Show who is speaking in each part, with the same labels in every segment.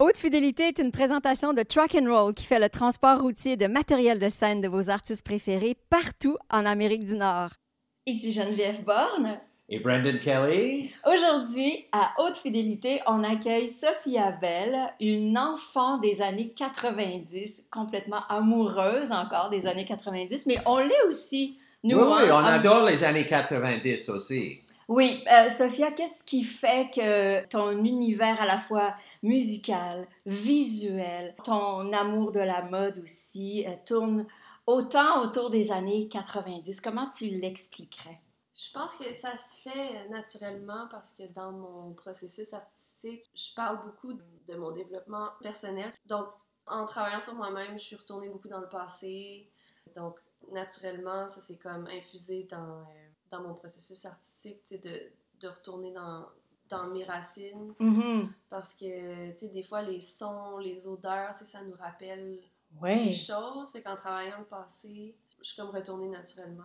Speaker 1: Haute Fidélité est une présentation de Truck and Roll qui fait le transport routier de matériel de scène de vos artistes préférés partout en Amérique du Nord. Ici Geneviève Borne.
Speaker 2: Et Brendan Kelly.
Speaker 1: Aujourd'hui, à Haute Fidélité, on accueille Sophia Bell, une enfant des années 90, complètement amoureuse encore des années 90, mais on l'est aussi.
Speaker 2: Nous, oui, oui, on adore les années 90 aussi.
Speaker 1: Oui, euh, Sophia, qu'est-ce qui fait que ton univers à la fois musical, visuel, ton amour de la mode aussi euh, tourne autant autour des années 90? Comment tu l'expliquerais?
Speaker 3: Je pense que ça se fait naturellement parce que dans mon processus artistique, je parle beaucoup de mon développement personnel. Donc, en travaillant sur moi-même, je suis retournée beaucoup dans le passé. Donc, naturellement, ça s'est comme infusé dans... Euh, dans mon processus artistique, de, de retourner dans, dans mes racines.
Speaker 1: Mm-hmm.
Speaker 3: Parce que, tu sais, des fois, les sons, les odeurs, tu sais, ça nous rappelle
Speaker 1: ouais.
Speaker 3: des choses. Fait qu'en travaillant le passé, je suis comme retournée naturellement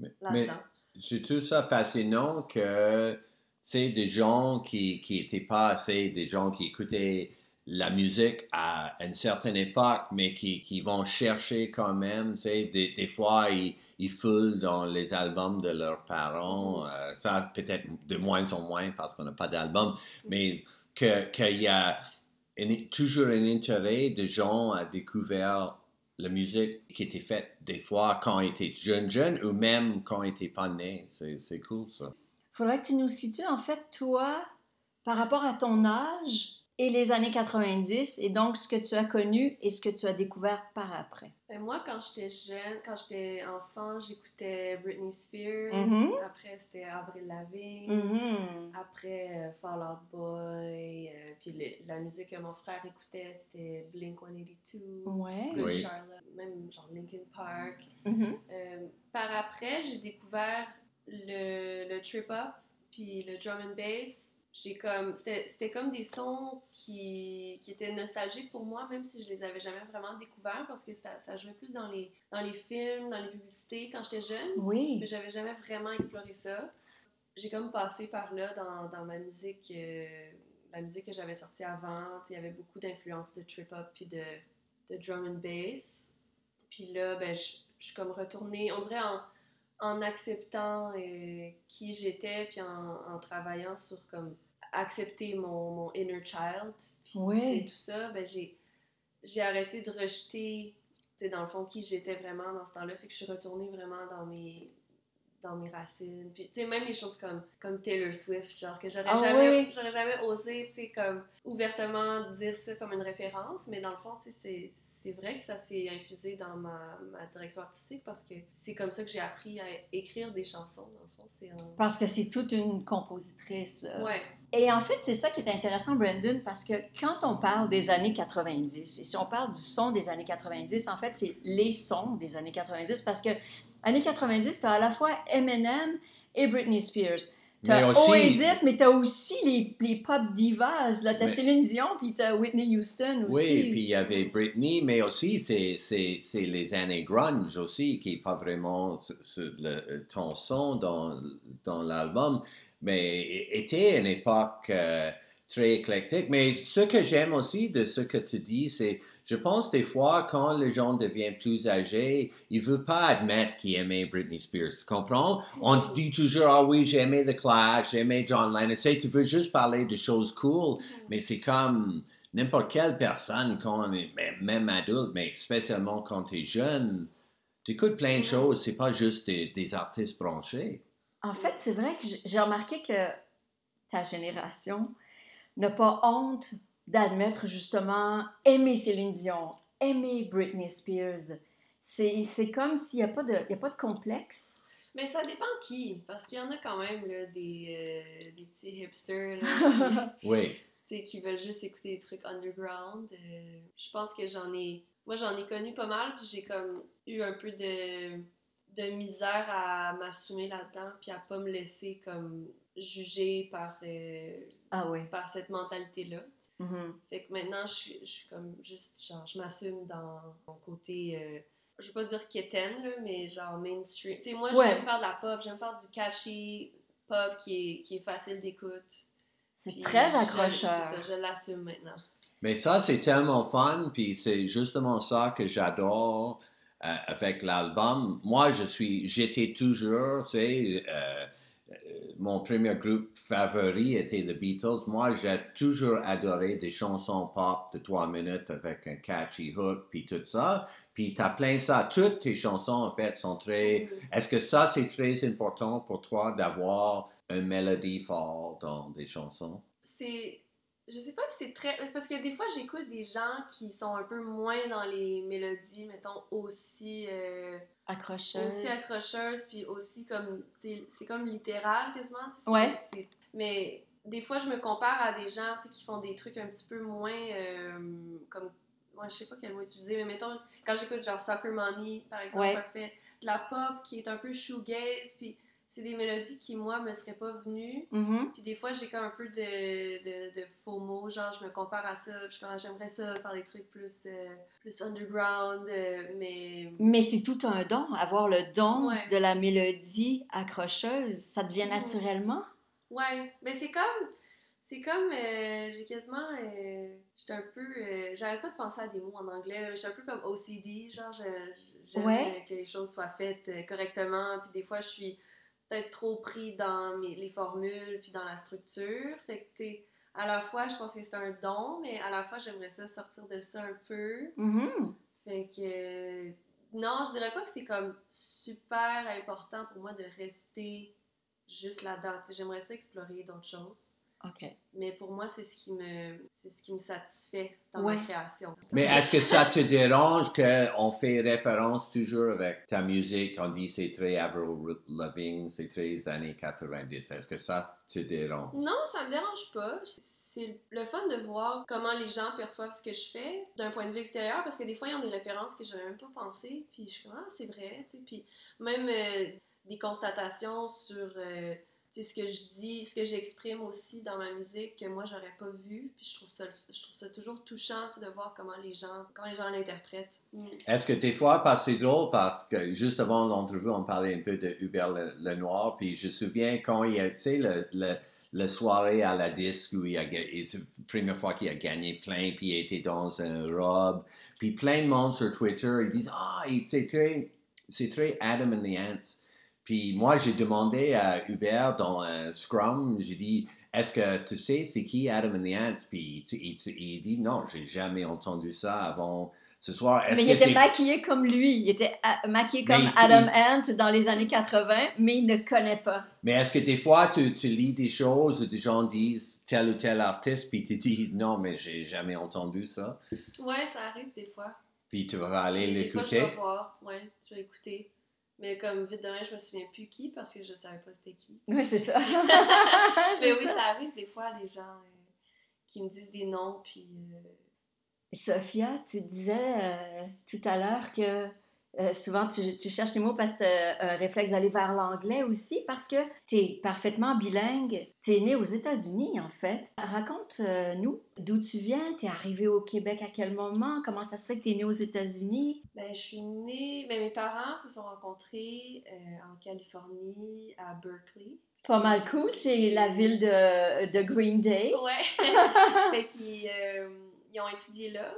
Speaker 3: euh, là-dedans.
Speaker 2: Je trouve ça fascinant que, tu sais, des gens qui n'étaient pas assez, des gens qui écoutaient la musique à une certaine époque, mais qui, qui vont chercher quand même, tu sais, des, des fois, ils, ils foulent dans les albums de leurs parents. Euh, ça, peut-être de moins en moins parce qu'on n'a pas d'album, mais qu'il y a toujours un intérêt de gens à découvrir la musique qui était faite des fois quand ils étaient jeunes, jeunes, ou même quand ils n'étaient pas nés. C'est cool, ça.
Speaker 1: Faudrait que tu nous situes, en fait, toi, par rapport à ton âge, et les années 90 et donc ce que tu as connu et ce que tu as découvert par après?
Speaker 3: Ben moi, quand j'étais jeune, quand j'étais enfant, j'écoutais Britney Spears.
Speaker 1: Mm-hmm.
Speaker 3: Après, c'était Avril Lavigne.
Speaker 1: Mm-hmm.
Speaker 3: Après, euh, Fall Out Boy. Euh, puis la musique que mon frère écoutait, c'était Blink 182.
Speaker 1: Ouais.
Speaker 3: Good Charlotte. Même genre Linkin Park.
Speaker 1: Mm-hmm.
Speaker 3: Euh, par après, j'ai découvert le, le trip-hop puis le drum and bass j'ai comme c'était comme des sons qui, qui, étaient nostalgiques pour moi même si je les avais jamais vraiment découverts parce que ça, ça jouait plus dans les dans les films dans les publicités quand j'étais jeune.
Speaker 1: Oui.
Speaker 3: Mais j'avais jamais vraiment exploré ça. J'ai comme passé par là dans, dans ma musique euh, la musique que j'avais sortie avant. Il y avait beaucoup d'influences de trip hop puis de, de drum and bass. Puis là ben je, je suis comme retournée on dirait en en acceptant euh, qui j'étais, puis en, travaillant sur comme accepter mon, mon inner child, puis tout ça, ben j'ai, j'ai arrêté de rejeter, dans le fond, qui j'étais vraiment dans ce temps-là, fait que je suis retournée vraiment dans mes, dans mes racines. Puis, tu sais, même les choses comme, comme Taylor Swift, genre, que j'aurais
Speaker 1: ah
Speaker 3: jamais, j'aurais jamais osé, tu sais, comme, ouvertement dire ça comme une référence, mais dans le fond, tu sais, c'est vrai que ça s'est infusé dans ma, ma, direction artistique parce que c'est comme ça que j'ai appris à écrire des chansons, dans le fond. c'est
Speaker 1: Parce que c'est toute une compositrice.
Speaker 3: Ouais.
Speaker 1: Et en fait, c'est ça qui est intéressant, Brandon, parce que quand on parle des années 90, et si on parle du son des années 90, en fait, c'est les sons des années 90, parce que années 90, tu as à la fois Eminem et Britney Spears. Tu as Oasis, mais tu as aussi les, les, pop divas. Tu as Céline Dion, puis tu as Whitney Houston aussi.
Speaker 2: Oui, puis il y avait Britney, mais aussi c'est les années grunge aussi, qui n'est pas vraiment le, ton son dans, dans l'album, mais était une époque euh, très éclectique. Mais ce que j'aime aussi de ce que tu dis, c'est je pense des fois, quand les gens deviennent plus âgés, ils ne veulent pas admettre qu'ils aimaient Britney Spears. Tu comprends? On dit toujours, ah oui, j'aimais The Clash, j'aimais John Lennon. Tu tu veux juste parler de choses cool, mais c'est comme n'importe quelle personne, quand on est même adulte, mais spécialement quand tu es jeune, tu écoutes plein de choses, c'est pas juste des, des artistes branchés.
Speaker 1: En fait, c'est vrai que j'ai remarqué que ta génération n'a pas honte d'admettre justement aimer Céline Dion, aimer Britney Spears. C'est comme s'il n'y a, pas de, a pas de complexe.
Speaker 3: Mais ça dépend qui, parce qu'il y en a quand même là, des, euh, des petits hipsters
Speaker 2: qui, oui.
Speaker 3: qui veulent juste écouter des trucs underground. Euh, je pense que j'en ai. Moi, j'en ai connu pas mal, puis j'ai comme eu un peu de, de misère à m'assumer là-dedans, puis à pas me laisser comme juger par, euh,
Speaker 1: ah oui.
Speaker 3: par cette mentalité-là.
Speaker 1: Mm-hmm.
Speaker 3: Fait que maintenant, je, suis, je suis comme juste, genre, je m'assume dans mon côté, euh, je veux pas dire quétaine, là, mais genre mainstream. Tu sais, moi, j'aime faire de la pop, j'aime faire du catchy pop qui est, qui est facile d'écoute.
Speaker 1: C'est très accrocheur.
Speaker 3: Je, je l'assume maintenant.
Speaker 2: Mais ça, c'est tellement fun, puis c'est justement ça que j'adore euh, avec l'album. Moi, je suis, j'étais toujours, tu sais, euh, mon premier groupe favori était The Beatles. Moi, j'ai toujours adoré des chansons pop de trois minutes avec un catchy hook, puis tout ça. Puis tu as plein ça. Toutes tes chansons, en fait, sont très... Est-ce que ça, c'est très important pour toi d'avoir une mélodie forte dans des chansons?
Speaker 3: C'est je sais pas si c'est très. C'est parce que des fois, j'écoute des gens qui sont un peu moins dans les mélodies, mettons, aussi. Euh,
Speaker 1: accrocheuses.
Speaker 3: Aussi accrocheuses, puis aussi comme. C'est comme littéral quasiment.
Speaker 1: Ouais.
Speaker 3: Mais des fois, je me compare à des gens qui font des trucs un petit peu moins. Euh, comme. Moi, je sais pas quel mot utiliser, mais mettons, quand j'écoute genre Soccer Mommy, par exemple, ouais. fait de la pop qui est un peu shoegaze, puis c'est des mélodies qui, moi, me seraient pas venues.
Speaker 1: Mm-hmm.
Speaker 3: Puis des fois, j'ai comme un peu de, de, faux mots, genre, je me compare à ça, puis j'aimerais ça, faire des trucs plus, euh, plus underground, euh, mais...
Speaker 1: Mais c'est tout un don, avoir le don de la mélodie accrocheuse, ça devient mm-hmm. naturellement?
Speaker 3: Ouais, mais c'est comme... C'est comme, euh, j'ai quasiment, j'étais un peu, j'arrête pas de penser à des mots en anglais, j'étais un peu comme OCD, genre, j'aime que les choses soient faites correctement, puis des fois, je suis peut-être trop pris dans mes, les formules puis dans la structure. Fait que, tu à la fois, je pense que c'est un don, mais à la fois, j'aimerais ça sortir de ça un peu.
Speaker 1: Mm-hmm.
Speaker 3: Fait que, non, je dirais pas que c'est comme super important pour moi de rester juste là-dedans. J'aimerais ça explorer d'autres choses. Mais pour moi, c'est ce qui me, c'est ce qui me satisfait dans ma création.
Speaker 2: Mais est-ce que ça te dérange qu'on fait référence toujours avec ta musique, on dit c'est très Avril Lavigne, c'est très années 90. Est-ce que ça te dérange?
Speaker 3: Non, ça me dérange pas. C'est le fun de voir comment les gens perçoivent ce que je fais d'un point de vue extérieur, parce que des fois, il y a des références que je n'avais même pas pensé, puis je suis comme, ah, c'est vrai, tu sais. Puis même euh, des constatations sur... Euh, ce que je dis, ce que j'exprime aussi dans ma musique que moi j'aurais pas vu. Puis je trouve ça, je trouve ça toujours touchant de voir comment les gens, comment les gens l'interprètent. Mm.
Speaker 2: Est-ce que des fois, parce c'est drôle parce que juste avant l'entrevue, on parlait un peu de Hubert Lenoir, puis je me souviens quand il y a, tu sais, le, le la soirée à la disque où il a c'est la première fois qu'il a gagné plein, puis il était dans un robe. Puis plein de monde sur Twitter, ils disent Ah, c'est très, c'est très Adam and the Ants. Puis moi, j'ai demandé à Hubert dans un Scrum, j'ai dit, est-ce que tu sais c'est qui Adam and the Ants? Puis il, dit, non, j'ai jamais entendu ça avant ce soir.
Speaker 1: Mais il était maquillé comme lui. Il était euh, maquillé comme Adam Ant dans les années 80, mais il ne connaît pas.
Speaker 2: Mais est-ce que des fois, tu, tu, lis des choses où des gens disent tel ou tel artiste, puis tu dis, non, mais j'ai jamais entendu ça?
Speaker 3: Ouais, ça arrive des fois.
Speaker 2: Puis tu vas aller l'écouter?
Speaker 3: Je vais voir, ouais, je vais écouter. Mais comme vite demain, je me souviens plus qui parce que je savais pas c'était qui.
Speaker 1: Oui, c'est ça.
Speaker 3: mais oui, ça. arrive des fois, les gens euh, qui me disent des noms, puis... Euh,
Speaker 1: Sophia, tu disais euh, tout à l'heure que euh, souvent, tu, tu, cherches tes mots parce que tu as un réflexe d'aller vers l'anglais aussi, parce que tu es parfaitement bilingue. Tu es né aux États-Unis, en fait. Raconte-nous d'où tu viens, tu es arrivé au Québec à quel moment, comment ça se fait que tu es né aux États-Unis?
Speaker 3: Ben, je suis née, ben, mes parents se sont rencontrés euh, en Californie, à Berkeley.
Speaker 1: Pas mal cool, c'est la ville de, de Green Day.
Speaker 3: Ouais. fait qu'ils euh, ils ont étudié là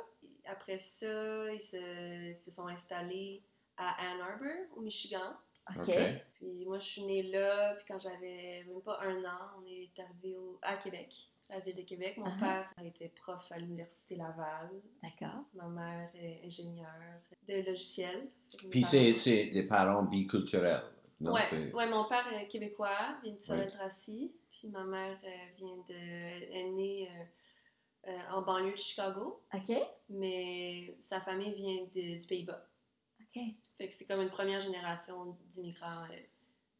Speaker 3: après ça, ils se, sont installés à Ann Arbor, au Michigan.
Speaker 1: OK.
Speaker 3: Puis moi, je suis née là, puis quand j'avais même pas un an, on est arrivé à Québec, à la ville de Québec. Mon uh-huh. père était prof à l'Université Laval.
Speaker 1: D'accord.
Speaker 3: Ma mère est ingénieure de logiciel.
Speaker 2: Puis c'est des parents biculturels.
Speaker 3: Oui, ouais, mon père est québécois, vient de Sorel-Tracy. Puis ma mère euh, vient de, est née euh, euh, en banlieue de Chicago.
Speaker 1: OK.
Speaker 3: Mais sa famille vient de, du Pays-Bas.
Speaker 1: OK.
Speaker 3: Fait que c'est comme une première génération d'immigrants euh,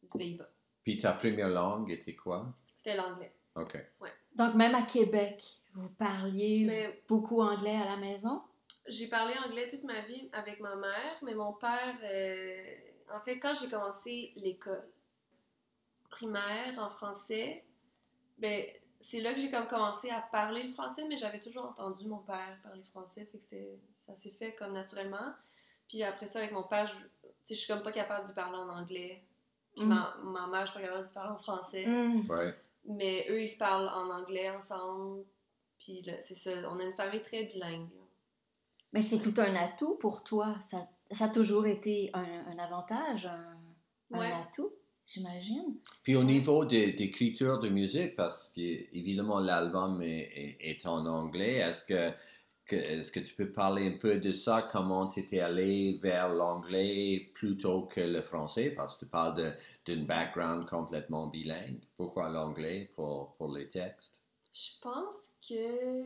Speaker 3: du Pays-Bas.
Speaker 2: Puis ta première langue était quoi?
Speaker 3: C'était l'anglais.
Speaker 2: OK.
Speaker 3: Ouais.
Speaker 1: Donc même à Québec, vous parliez beaucoup anglais à la maison?
Speaker 3: J'ai parlé anglais toute ma vie avec ma mère, mais mon père, euh, en fait, quand j'ai commencé l'école primaire en français, ben, c'est là que j'ai comme commencé à parler le français, mais j'avais toujours entendu mon père parler français, fait que ça s'est fait comme naturellement. Puis après ça, avec mon père, je, je suis comme pas capable de parler en anglais. Puis mm. ma, ma, mère, je suis pas capable de parler en français.
Speaker 1: Mm.
Speaker 2: Ouais.
Speaker 3: Mais eux, ils se parlent en anglais ensemble. Puis là, c'est ça, on a une famille très bilingue. là.
Speaker 1: Mais c'est tout un atout pour toi. Ça, ça a toujours été un, un avantage, un, un atout, j'imagine.
Speaker 2: Puis au niveau de- d'écriture de musique, parce que évidemment l'album est, est- est en anglais, est-ce que, que- est-ce que tu peux parler un peu de ça, comment tu étais allé vers l'anglais plutôt que le français, parce que tu parles de- d'une background complètement bilingue. Pourquoi l'anglais pour, pour les textes?
Speaker 3: Je pense que.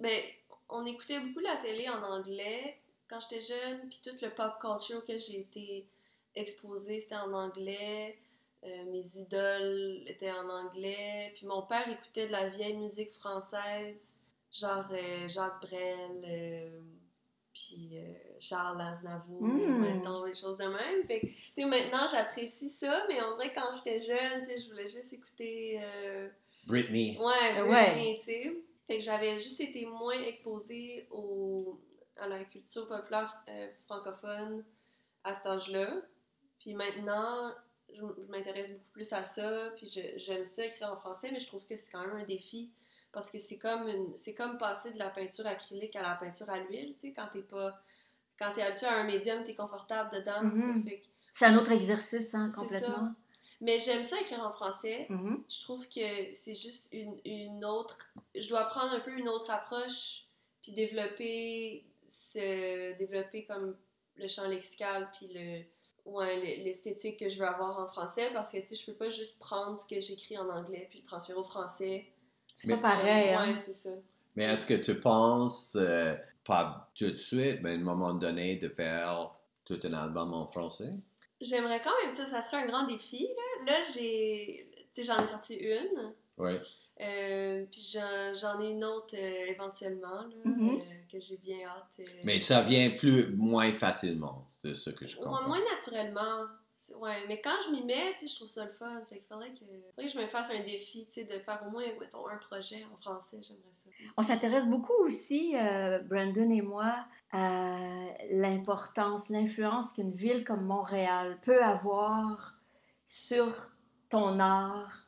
Speaker 3: Ben, on écoutait beaucoup la télé en anglais quand j'étais jeune, puis toute le pop culture auquel j'ai été exposée, c'était en anglais. Euh, mes idoles étaient en anglais. Puis mon père écoutait de la vieille musique française, genre euh, Jacques Brel, euh, puis euh, Charles Aznavour,
Speaker 1: Mm.
Speaker 3: mettons, des choses de même. Fait que, tu sais, maintenant, j'apprécie ça, mais on dirait que quand j'étais jeune, tu sais, je voulais juste écouter. euh,
Speaker 2: Britney.
Speaker 3: Ouais, Britney,
Speaker 1: ouais.
Speaker 3: tu sais. Fait que j'avais juste été moins exposée au, à la culture populaire euh, francophone à cet âge-là. Puis maintenant, je, m'intéresse beaucoup plus à ça, puis j'aime ça écrire en français, mais je trouve que c'est quand même un défi parce que c'est comme c'est comme passer de la peinture acrylique à la peinture à l'huile, tu sais, quand t'es pas quand t'es habitué à un médium, t'es confortable dedans.
Speaker 1: Mhm.
Speaker 3: Que-
Speaker 1: C'est un autre exercice, hein, complètement.
Speaker 3: Mais j'aime ça écrire en français.
Speaker 1: Mhm.
Speaker 3: Je trouve que c'est juste une, une autre. Je dois prendre un peu une autre approche, puis développer, ce, développer comme le champ lexical, puis le, ouais, le- l'esthétique que je veux avoir en français, parce que tu sais, je peux pas juste prendre ce que j'écris en anglais puis le transférer au français.
Speaker 1: C'est
Speaker 2: Mais-
Speaker 1: pas pareil, hein.
Speaker 3: Ouais, c'est ça.
Speaker 2: Mais est-ce que tu penses, euh, pas tout de suite, mais à un moment donné, de faire tout un album en français?
Speaker 3: J'aimerais quand même ça, ça serait un grand défi. Là, là j'ai. Tu sais, j'en ai sorti une.
Speaker 2: Oui.
Speaker 3: Euh, puis j'en, j'en ai une autre euh, éventuellement là,
Speaker 1: Mhm.
Speaker 3: euh, que j'ai bien hâte. euh,
Speaker 2: Mais ça vient plus, moins facilement, c'est ce que je comprends.
Speaker 3: moins naturellement. Ouais, mais quand je m'y mets, tu sais, je trouve ça le fun. Fait qu'il faudrait que, faudrait que je me fasse un défi, tu sais, de faire au moins, mettons, un projet en français. J'aimerais ça.
Speaker 1: On s'intéresse beaucoup aussi, euh, Brandon et moi, à l'importance, l'influence qu'une ville comme Montréal peut avoir sur ton art,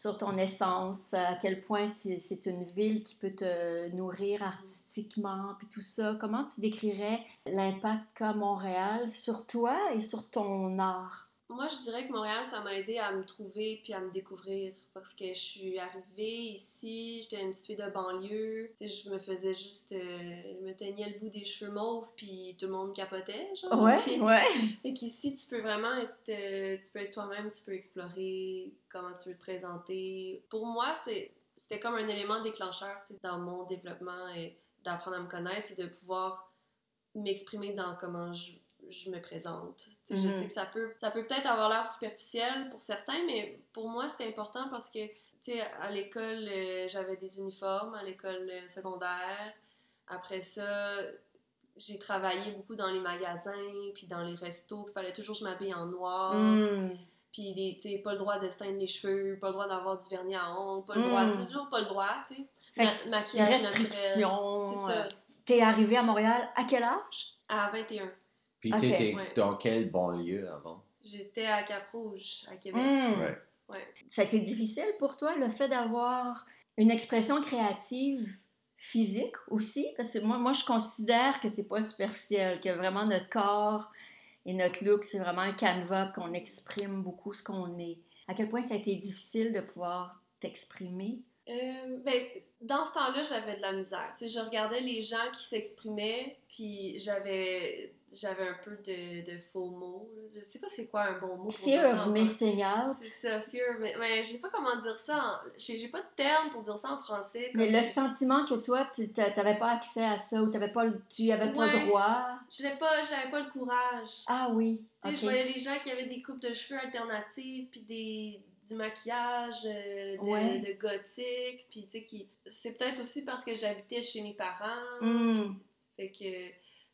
Speaker 1: sur ton essence, à quel point c'est une ville qui peut te nourrir artistiquement, puis tout ça. Comment tu décrirais l'impact qu'a Montréal sur toi et sur ton art?
Speaker 3: Moi, je dirais que Montréal, ça m'a aidé à me trouver puis à me découvrir. Parce que je suis arrivée ici, j'étais une petite fille de banlieue. Tu sais, je me faisais juste. euh, je me teignais le bout des cheveux mauves, puis tout le monde capotait, genre.
Speaker 1: Ouais,
Speaker 3: Puis-
Speaker 1: ouais.
Speaker 3: Fait qu'ici, tu peux vraiment être, euh, tu peux être toi-même, tu peux explorer comment tu veux te présenter. Pour moi, c'est, c'était comme un élément déclencheur tu sais, dans mon développement et d'apprendre à me connaître, c'est de pouvoir m'exprimer dans comment je, je me présente. Je
Speaker 1: Mhm.
Speaker 3: sais que ça peut, ça peut peut-être avoir l'air superficiel pour certains, mais pour moi, c'était important parce que, tu sais, à l'école, euh, j'avais des uniformes, à l'école euh, secondaire. Après ça, j'ai travaillé beaucoup dans les magasins, puis dans les restos, puis fallait toujours que je m'habille en noir.
Speaker 1: Mm.
Speaker 3: Puis, tu sais, pas le droit de se teindre les cheveux, pas le droit d'avoir du vernis à ongles, pas le
Speaker 1: Mm.
Speaker 3: droit, toujours pas le droit, tu sais. Ma- maquillage
Speaker 1: restriction.
Speaker 3: C'est ça.
Speaker 1: T'es arrivé à Montréal à quel âge?
Speaker 3: À 21.
Speaker 2: Puis
Speaker 1: Ok.
Speaker 2: tu étais
Speaker 3: Ouais.
Speaker 2: dans quelle banlieue avant?
Speaker 3: J'étais à Cap-Rouge, à Québec.
Speaker 1: Mm.
Speaker 2: Ouais.
Speaker 3: Ouais.
Speaker 1: Ça a été difficile pour toi, le fait d'avoir une expression créative physique aussi? Parce que moi, moi je considère que c'est pas superficiel, que vraiment notre corps et notre look, c'est vraiment un canevas qu'on exprime beaucoup ce qu'on est. À quel point ça a été difficile de pouvoir t'exprimer?
Speaker 3: Euh, ben, dans ce temps-là, j'avais de la misère. Tu sais, je regardais les gens qui s'exprimaient, puis j'avais j'avais un peu de, de faux mots. Je sais pas c'est quoi un bon mot pour dire
Speaker 1: Fear
Speaker 3: ça
Speaker 1: of
Speaker 3: en
Speaker 1: missing out.
Speaker 3: C'est ça, fear. Mais, mais je sais pas comment dire ça. en- J'ai pas de terme pour dire ça en français.
Speaker 1: Mais le sentiment que toi, tu n'avais pas accès à ça ou t'avais pas, tu avais pas
Speaker 3: Ouais.
Speaker 1: droit.
Speaker 3: J'avais pas, j'avais pas le courage.
Speaker 1: Ah oui.
Speaker 3: Tu sais,
Speaker 1: ok.
Speaker 3: je voyais les gens qui avaient des coupes de cheveux alternatives, puis des, du maquillage euh, de,
Speaker 1: Ouais.
Speaker 3: de gothique, puis tu sais, qui... c'est peut-être aussi parce que j'habitais chez mes parents.
Speaker 1: Mm.
Speaker 3: Fait que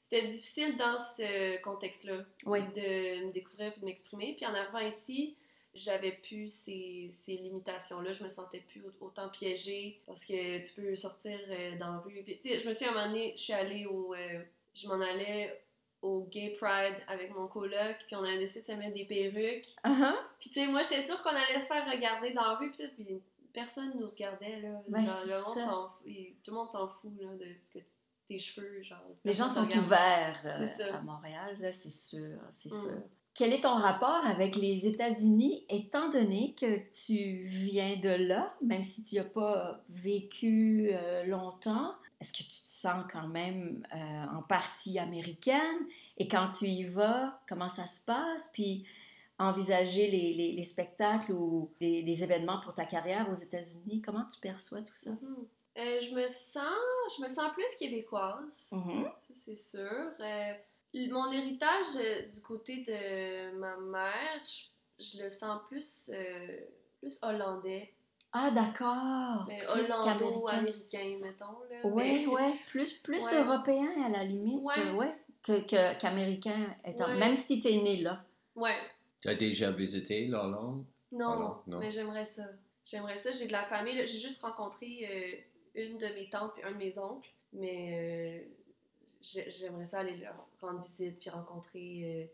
Speaker 3: c'était difficile dans ce contexte-là
Speaker 1: Oui.
Speaker 3: de me découvrir puis de m'exprimer. Puis en arrivant ici, j'avais plus ces, ces limitations-là. Je me sentais plus au- autant piégée parce que tu peux sortir euh, dans la rue. Puis, je me suis à un moment donné, je suis allée au. euh, je m'en allais au Gay Pride avec mon coloc, puis on avait décidé de se mettre des perruques.
Speaker 1: Uh-huh.
Speaker 3: Puis tu sais, moi j'étais sûre qu'on allait se faire regarder dans la rue, puis tout. Puis personne nous regardait, là.
Speaker 1: Ouais,
Speaker 3: genre,
Speaker 1: c'est
Speaker 3: le monde et Tout le monde s'en fout, là, de ce que tu- tes cheveux, genre.
Speaker 1: Les gens sont ouverts euh, à Montréal, là, c'est sûr, c'est
Speaker 3: Mm.
Speaker 1: sûr. Quel est ton rapport avec les États-Unis, étant donné que tu viens de là, même si tu n'as pas vécu euh, longtemps? Est-ce que tu te sens quand même euh, en partie américaine? Et quand tu y vas, comment ça se passe? Puis envisager les, les- les spectacles ou les, les événements pour ta carrière aux États-Unis, comment tu perçois tout ça?
Speaker 3: Mhm. Euh, je me sens, je me sens plus québécoise.
Speaker 1: Mhm.
Speaker 3: Ça, c'est sûr. Euh, mon héritage euh, du côté de ma mère, je, je le sens plus, euh, plus hollandais.
Speaker 1: Ah, d'accord.
Speaker 3: Hollando-américain, mettons. Là.
Speaker 1: Oui,
Speaker 3: Mais-
Speaker 1: oui, plus, plus
Speaker 3: Ouais.
Speaker 1: européen à la limite,
Speaker 3: Ouais.
Speaker 1: euh, ouais, que- qu'américain, étant,
Speaker 3: Ouais.
Speaker 1: même si tu es né là.
Speaker 3: Ouais.
Speaker 2: Tu as déjà visité l'Hollande?
Speaker 3: Non,
Speaker 2: non.
Speaker 3: mais j'aimerais ça. J'aimerais ça. J'ai de la famille. là. J'ai juste rencontré euh, une de mes tantes et un de mes oncles. Mais euh, j'ai- j'aimerais ça aller leur rendre visite puis rencontrer. euh,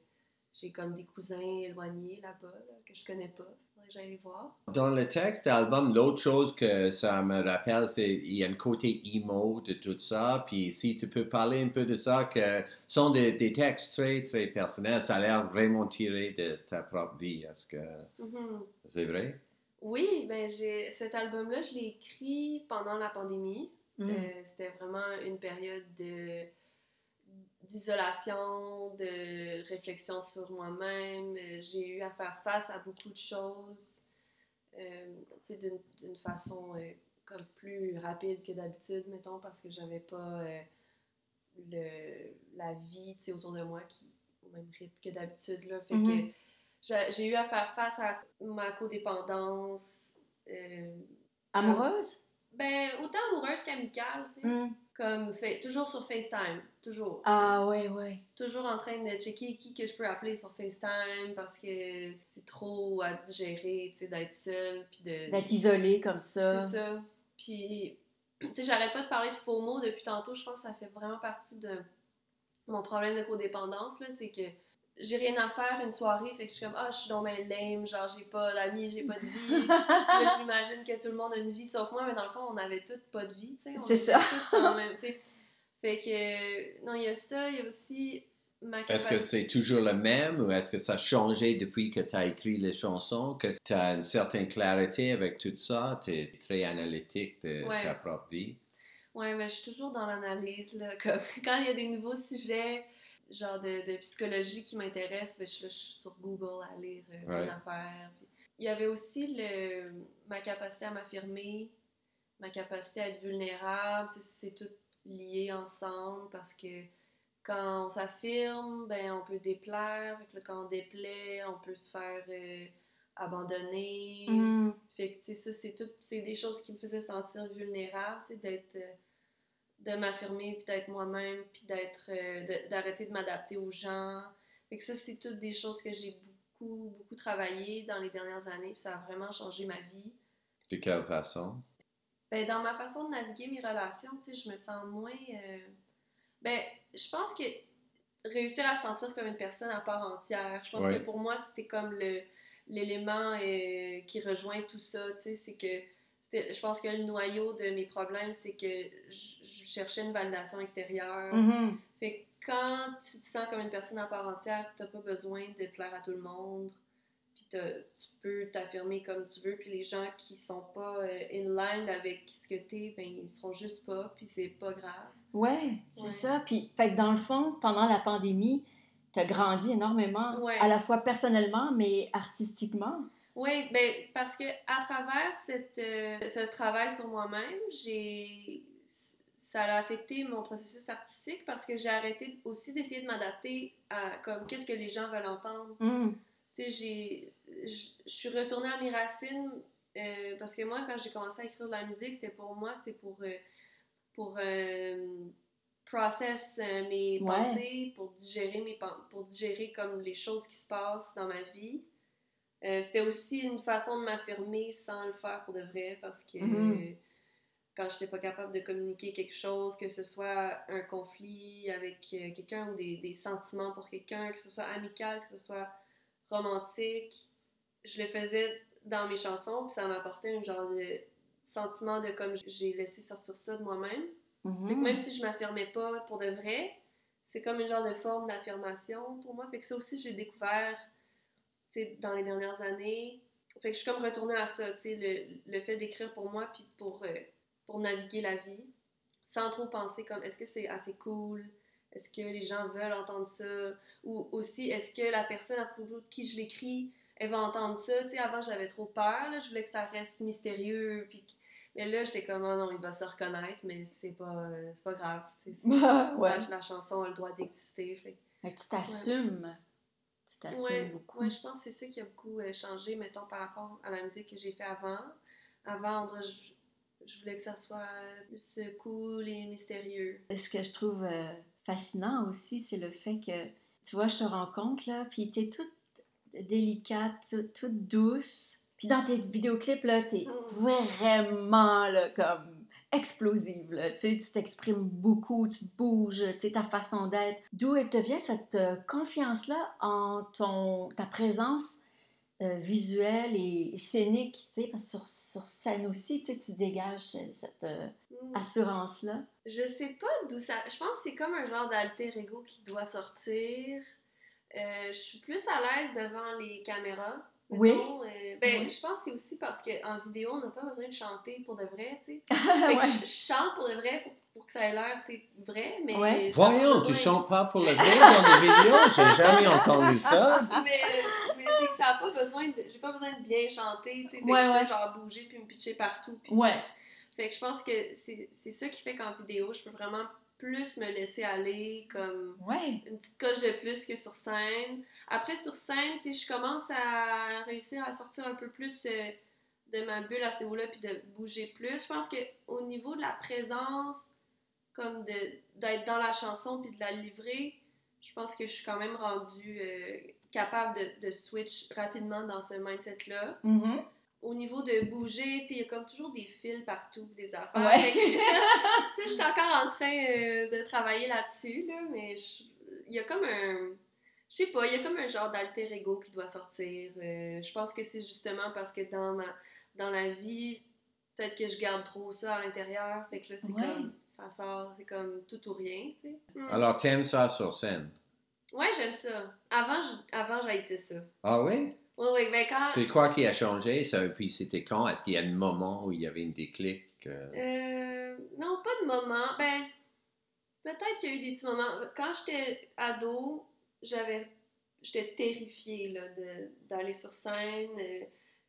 Speaker 3: j'ai comme des cousins éloignés là-bas là, que je connais pas. Faudrait que j'aille voir.
Speaker 2: Dans le texte d'album, l'autre chose que ça me rappelle, c'est qu'il y a un côté emo de tout ça. Puis si tu peux parler un peu de ça, que sont des, des textes très, très personnels. Ça a l'air vraiment tiré de ta propre vie. Est-ce que
Speaker 3: Mhm.
Speaker 2: c'est vrai?
Speaker 3: Oui, ben j'ai cet album-là, je l'ai écrit pendant la pandémie.
Speaker 1: Mm.
Speaker 3: Euh, C'était vraiment une période de d'isolation, de réflexion sur moi-même. Euh, J'ai eu à faire face à beaucoup de choses, euh, tu sais, d'une d'une façon euh, comme plus rapide que d'habitude, mettons, parce que j'avais pas le, la vie, tu sais, autour de moi qui au même rythme que d'habitude, là. Fait que j'ai eu à faire face à ma codépendance. euh,
Speaker 1: Amoureuse?
Speaker 3: ben, autant amoureuse qu'amicale, tu sais.
Speaker 1: Mm.
Speaker 3: Comme, fait, toujours sur FaceTime. Toujours.
Speaker 1: Ah, ouais, ouais.
Speaker 3: Toujours en train de checker qui que je peux appeler sur FaceTime parce que c'est trop à digérer, tu sais, d'être seule. Puis de.
Speaker 1: D'être isolée comme ça.
Speaker 3: C'est ça. Puis, tu sais, j'arrête pas de parler de faux mots depuis tantôt. Je pense que ça fait vraiment partie de mon problème de codépendance, là. C'est que j'ai rien à faire une soirée, fait que je suis comme, ah, je suis dans mes lame, genre, j'ai pas d'amis, j'ai pas de vie. là, je m'imagine que tout le monde a une vie sauf moi, mais dans le fond, on avait toutes pas de vie, tu sais.
Speaker 1: C'est ça.
Speaker 3: même, tu sais. Fait que, euh, non, il y a ça, il y a aussi ma
Speaker 2: Est-ce que c'est toujours le même ou est-ce que ça a changé depuis que tu as écrit les chansons, que tu as une certaine clarité avec tout ça, tu es très analytique de
Speaker 3: Ouais.
Speaker 2: ta propre vie?
Speaker 3: Ouais, mais je suis toujours dans l'analyse, là. Comme quand il y a des nouveaux sujets, genre de, de psychologie qui m'intéressent, ben, je, suis là, je suis sur Google à lire euh,
Speaker 2: Ouais.
Speaker 3: d'affaires. Puis Il y avait aussi le, ma capacité à m'affirmer, ma capacité à être vulnérable. Tu sais, c'est tout lié ensemble parce que quand on s'affirme, ben, on peut déplaire. Fait que là, quand on déplaît, on peut se faire euh, abandonner.
Speaker 1: Mm.
Speaker 3: Fait que, tu sais, ça, c'est tout, c'est des choses qui me faisaient sentir vulnérable, tu sais, d'être, euh, de m'affirmer, puis d'être moi-même, puis d'être, euh, de- d'arrêter de m'adapter aux gens. Fait que ça, c'est toutes des choses que j'ai beaucoup, beaucoup travaillé dans les dernières années, puis ça a vraiment changé ma vie.
Speaker 2: De quelle façon?
Speaker 3: Ben, dans ma façon de naviguer mes relations, tu sais, je me sens moins... euh, Ben, je pense que réussir à se sentir comme une personne à part entière, je pense
Speaker 2: Ouais.
Speaker 3: que pour moi, c'était comme le l'élément euh, qui rejoint tout ça, tu sais, c'est que je pense que le noyau de mes problèmes, c'est que je je cherchais une validation extérieure.
Speaker 1: Mhm.
Speaker 3: Fait que quand tu te sens comme une personne à part entière, t'as pas besoin de plaire à tout le monde. Puis t'as- tu peux t'affirmer comme tu veux. Puis les gens qui sont pas euh, in line avec ce que t'es, ben ils seront juste pas. Puis c'est pas grave.
Speaker 1: Ouais, c'est
Speaker 3: Ouais.
Speaker 1: ça. Puis, fait que dans le fond, pendant la pandémie, tu as grandi énormément,
Speaker 3: Ouais.
Speaker 1: à la fois personnellement, mais artistiquement.
Speaker 3: Oui, ben parce que à travers cette, euh, ce travail sur moi-même, j'ai ça a affecté mon processus artistique parce que j'ai arrêté aussi d'essayer de m'adapter à comme qu'est-ce que les gens veulent entendre.
Speaker 1: Mm.
Speaker 3: Tu sais, j'ai. Je suis retournée à mes racines euh, parce que moi, quand j'ai commencé à écrire de la musique, c'était pour moi, c'était pour. euh, pour euh, process mes
Speaker 1: Ouais.
Speaker 3: pensées, pour digérer, mes, pour digérer comme les choses qui se passent dans ma vie. Euh, c'était aussi une façon de m'affirmer sans le faire pour de vrai parce que
Speaker 1: Mhm.
Speaker 3: quand j'étais pas capable de communiquer quelque chose, que ce soit un conflit avec euh, quelqu'un ou des, des sentiments pour quelqu'un, que ce soit amical, que ce soit romantique, je le faisais dans mes chansons, puis ça m'apportait un genre de sentiment de comme j'ai laissé sortir ça de moi-même.
Speaker 1: Mhm.
Speaker 3: Fait que même si je m'affirmais pas pour de vrai, c'est comme une genre de forme d'affirmation pour moi. Fait que ça aussi, j'ai découvert dans les dernières années. Fait que je suis comme retournée à ça, le, le fait d'écrire pour moi puis pour, euh, pour naviguer la vie, sans trop penser comme est-ce que c'est assez cool, est-ce que les gens veulent entendre ça, ou aussi est-ce que la personne à propos de qui je l'écris, elle va entendre ça? Avant j'avais trop peur, là, je voulais que ça reste mystérieux, puis mais là j'étais comme oh non, il va se reconnaître, mais c'est pas, pas grave.
Speaker 1: ouais.
Speaker 3: la, chanson a le droit d'exister. Fait.
Speaker 1: tu t'assumes. Tu t'assumes
Speaker 3: Ouais,
Speaker 1: beaucoup.
Speaker 3: ouais, je pense que c'est ça qui a beaucoup euh, changé, mettons, par rapport à la musique que j'ai fait avant. Avant, on dirait, je, je voulais que ça soit plus euh, cool et mystérieux.
Speaker 1: Ce que je trouve euh, fascinant aussi, c'est le fait que, tu vois, je te rencontre là, puis t'es toute délicate, toute, toute douce. Puis dans tes vidéoclips, là, t'es
Speaker 3: Mm.
Speaker 1: vraiment, là, comme explosive, là. Tu sais, tu t'exprimes beaucoup, tu bouges, tu sais, ta façon d'être. D'où elle te vient cette euh, confiance-là en ton, ta présence euh, visuelle et scénique, tu sais, parce que sur, sur scène aussi, tu dégages cette, euh,
Speaker 3: Mm.
Speaker 1: assurance-là.
Speaker 3: Je sais pas d'où ça. Je pense que c'est comme un genre d'alter ego qui doit sortir. Euh, je suis plus à l'aise devant les caméras.
Speaker 1: Oui.
Speaker 3: mettons, euh, ben,
Speaker 1: Oui.
Speaker 3: je pense que c'est aussi parce qu'en vidéo, on n'a pas besoin de chanter pour de vrai, tu sais. Fait
Speaker 1: Ouais.
Speaker 3: que je, je chante pour de vrai pour, pour que ça ait l'air, tu sais, vrai, mais...
Speaker 1: Ouais.
Speaker 2: Voyons, tu chantes pas pour le vrai dans les vidéos? J'ai jamais entendu ça.
Speaker 3: mais, mais c'est que ça a pas besoin de... J'ai pas besoin de bien chanter, tu sais. Fait
Speaker 1: Ouais,
Speaker 3: que je peux genre bouger puis me pitcher partout. Puis,
Speaker 1: Ouais.
Speaker 3: Fait que je pense que c'est c'est ça qui fait qu'en vidéo, je peux vraiment plus me laisser aller, comme
Speaker 1: Ouais.
Speaker 3: une petite coche de plus que sur scène. Après, sur scène, tu je commence à réussir à sortir un peu plus euh, de ma bulle à ce niveau-là, puis de bouger plus. Je pense qu'au niveau de la présence, comme d'être dans la chanson, puis de la livrer, je pense que je suis quand même rendue euh, capable de, de switch rapidement dans ce mindset-là.
Speaker 1: Mhm.
Speaker 3: Au niveau de bouger, il y a comme toujours des fils partout, des affaires.
Speaker 1: Ouais.
Speaker 3: Ça, je suis encore en train euh, de travailler là-dessus, là, mais je- il y a comme un... Je sais pas, il y a comme un genre d'alter ego qui doit sortir. Euh, je pense que c'est justement parce que dans, ma, dans la vie, peut-être que je garde trop ça à l'intérieur. Fait que là, c'est
Speaker 1: Ouais.
Speaker 3: comme... Ça sort, c'est comme tout ou rien, tu sais. Hmm.
Speaker 2: Alors, t'aimes ça sur scène?
Speaker 3: Ouais, j'aime ça. Avant j'haïssais ça.
Speaker 2: Ah oui?
Speaker 3: Oui, oui, ben quand...
Speaker 2: C'est quoi qui a changé? Ça, puis c'était quand? Est-ce qu'il y a un moment où il y avait une déclic? euh?
Speaker 3: Euh, non, pas de moment. Ben, peut-être qu'il y a eu des petits moments. Quand j'étais ado, j'avais, j'étais terrifiée là, d'aller sur scène. Euh,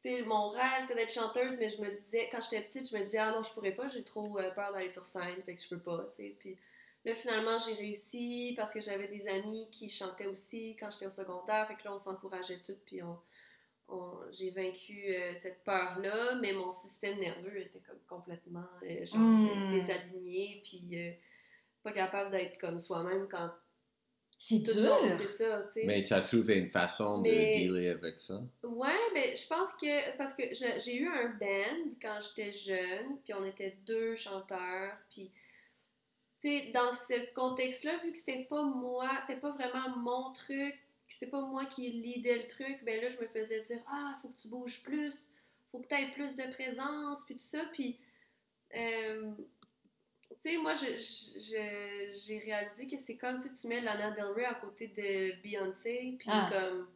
Speaker 3: tu sais, mon rêve, c'était d'être chanteuse, mais je me disais, quand j'étais petite, je me disais, ah non, je pourrais pas, j'ai trop euh, peur d'aller sur scène, fait que je peux pas, tu sais. Puis là, finalement, j'ai réussi parce que j'avais des amis qui chantaient aussi quand j'étais au secondaire, fait que là, on s'encourageait toutes, puis on- j'ai vaincu euh, cette peur-là, mais mon système nerveux était comme complètement euh, genre,
Speaker 1: Mm.
Speaker 3: euh, désaligné, puis euh, pas capable d'être comme soi-même quand
Speaker 1: C'est dur.
Speaker 3: c'est ça, tu sais.
Speaker 2: Mais tu as trouvé une façon
Speaker 3: Mais-
Speaker 2: de dealer avec ça?
Speaker 3: Ouais, mais je pense que parce que j'ai eu un band quand j'étais jeune, puis on était deux chanteurs, puis tu sais dans ce contexte-là, vu que c'était pas moi, c'était pas vraiment mon truc, c'était pas moi qui lidais le truc, ben là je me faisais dire ah faut que tu bouges plus, faut que tu aies plus de présence, puis tout ça, puis euh, tu sais moi je- je- je- j'ai réalisé que c'est comme tu sais, tu mets Lana Del Rey à côté de Beyoncé, puis
Speaker 1: Ah.
Speaker 3: comme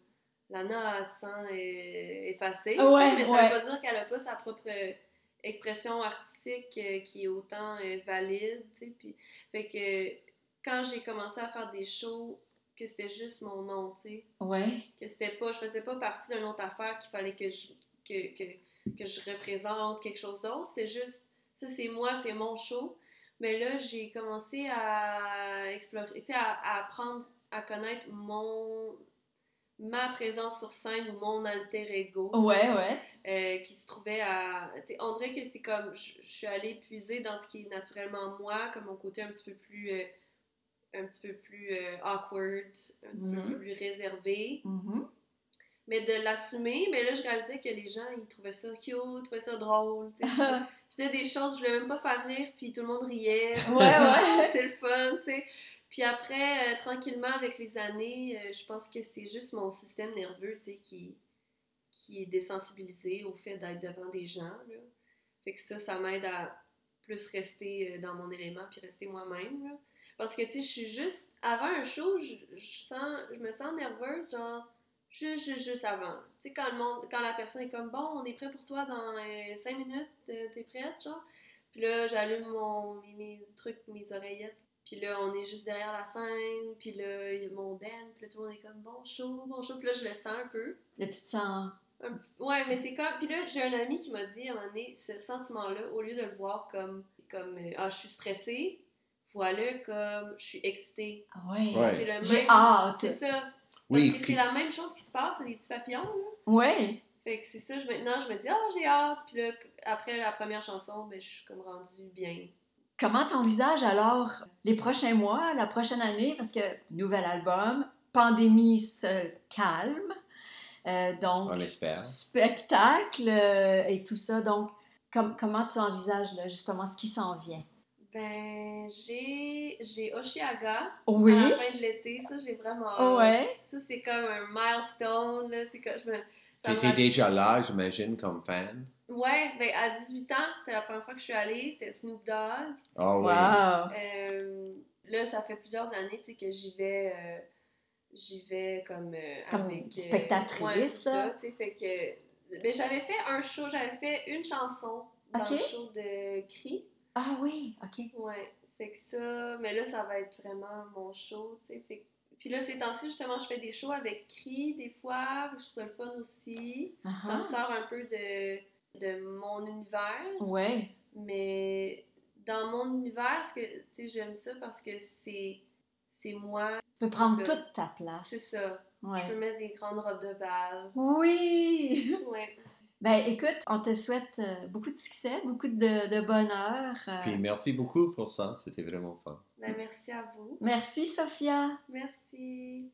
Speaker 3: Lana a sang é- effacé,
Speaker 1: Ah ouais,
Speaker 3: mais ça
Speaker 1: ouais.
Speaker 3: veut pas dire qu'elle a pas sa propre expression artistique euh, qui est autant euh, valide, tu sais, puis fait que quand j'ai commencé à faire des shows que c'était juste mon nom, tu sais,
Speaker 1: Ouais.
Speaker 3: que c'était pas, je faisais pas partie d'une autre affaire qu'il fallait que je, que, que, que je représente quelque chose d'autre. C'était juste, ça c'est moi, c'est mon show. Mais là, j'ai commencé à explorer, tu sais, à, à apprendre à connaître mon ma présence sur scène ou mon alter ego
Speaker 1: Ouais, ouais.
Speaker 3: euh, qui se trouvait à. tu sais, on dirait que c'est comme. Je, je suis allée puiser dans ce qui est naturellement moi, comme mon côté un petit peu plus. euh, un petit peu plus euh, awkward, un petit peu plus réservé.
Speaker 1: Mhm.
Speaker 3: Mais de l'assumer, mais là, je réalisais que les gens, ils trouvaient ça cute, ils trouvaient ça drôle. tu sais. Je je disais des choses, je voulais même pas faire rire, puis tout le monde riait.
Speaker 1: Ouais, ouais.
Speaker 3: c'est le fun, tu sais. Puis après, euh, tranquillement, avec les années, euh, je pense que c'est juste mon système nerveux, tu sais, qui, qui est désensibilisé au fait d'être devant des gens, là. Fait que ça, ça m'aide à plus rester dans mon élément puis rester moi-même. là. Parce que, tu sais, je suis juste. Avant un show, je, je sens, je me sens nerveuse, genre, juste, juste, juste avant. Tu sais, quand, le monde, quand la personne est comme, bon, on est prêt pour toi dans 5 minutes, euh, t'es prête, genre. Puis là, j'allume mon, mes, mes trucs, mes oreillettes. Puis là, on est juste derrière la scène. Puis là, il y a mon band. Puis là, tout le monde est comme, bon show, bon show. Puis là, je le sens un peu.
Speaker 1: Là, tu te sens.
Speaker 3: Un petit... Ouais, mais c'est comme. Puis là, j'ai un ami qui m'a dit à un moment donné, ce sentiment-là, au lieu de le voir comme, comme euh, ah, je suis stressée, voilà comme je suis excitée.
Speaker 1: Ah ouais.
Speaker 2: Ouais.
Speaker 3: C'est le
Speaker 1: J'ai
Speaker 3: même.
Speaker 1: hâte.
Speaker 3: C'est ça.
Speaker 2: Oui,
Speaker 3: Parce que c'est la même chose qui se passe, c'est des petits papillons, là.
Speaker 1: Ouais.
Speaker 3: Fait que c'est ça, je, maintenant je me dis, ah, j'ai hâte. Puis là, après la première chanson, ben, je suis comme rendue bien.
Speaker 1: Comment t'envisages alors les prochains mois, la prochaine année? Parce que nouvel album, pandémie se calme. Euh, donc,
Speaker 2: on espère.
Speaker 1: spectacle euh, et tout ça. Donc, com- comment tu envisages là, justement ce qui s'en vient?
Speaker 3: Ben, j'ai j'ai Oshiaga
Speaker 1: Oui.
Speaker 3: à la fin de l'été. Ça, j'ai vraiment hâte.
Speaker 1: Ouais?
Speaker 3: Ça, c'est comme un milestone. Là. C'est que je me, ça me
Speaker 2: T'étais
Speaker 3: rappelle-
Speaker 2: déjà là, j'imagine, comme fan.
Speaker 3: Ouais, ben à 18 ans, c'était la première fois que je suis allée. C'était Snoop Dogg.
Speaker 2: Oh oui.
Speaker 1: Wow.
Speaker 3: Euh, là, ça fait plusieurs années tu sais, que j'y vais, euh, j'y vais comme, euh,
Speaker 1: Comme
Speaker 3: avec, euh,
Speaker 1: spectatrice.
Speaker 3: ouais, ça, tu sais, fait que ben, j'avais fait un show, j'avais fait une chanson dans le show de Cri.
Speaker 1: Ah oui, OK.
Speaker 3: Ouais, fait que ça, mais là, ça va être vraiment mon show, tu sais, fait que- puis là, ces temps-ci, justement, je fais des shows avec Cri des fois, je trouve ça le fun aussi. Ça
Speaker 1: Ah
Speaker 3: me sort un peu de, de mon univers.
Speaker 1: Ouais.
Speaker 3: Mais dans mon univers, que, tu sais, j'aime ça parce que c'est, c'est moi,
Speaker 1: Tu peux prendre
Speaker 3: ça.
Speaker 1: toute ta place.
Speaker 3: c'est ça. Je
Speaker 1: Ouais.
Speaker 3: peux mettre des grandes robes de bal.
Speaker 1: Oui!
Speaker 3: Ouais.
Speaker 1: Ben écoute, on te souhaite euh, beaucoup de succès, beaucoup de, de bonheur. euh.
Speaker 2: Puis merci beaucoup pour ça, c'était vraiment fun.
Speaker 3: Ben, merci à vous.
Speaker 1: Merci Sophia.
Speaker 3: Merci.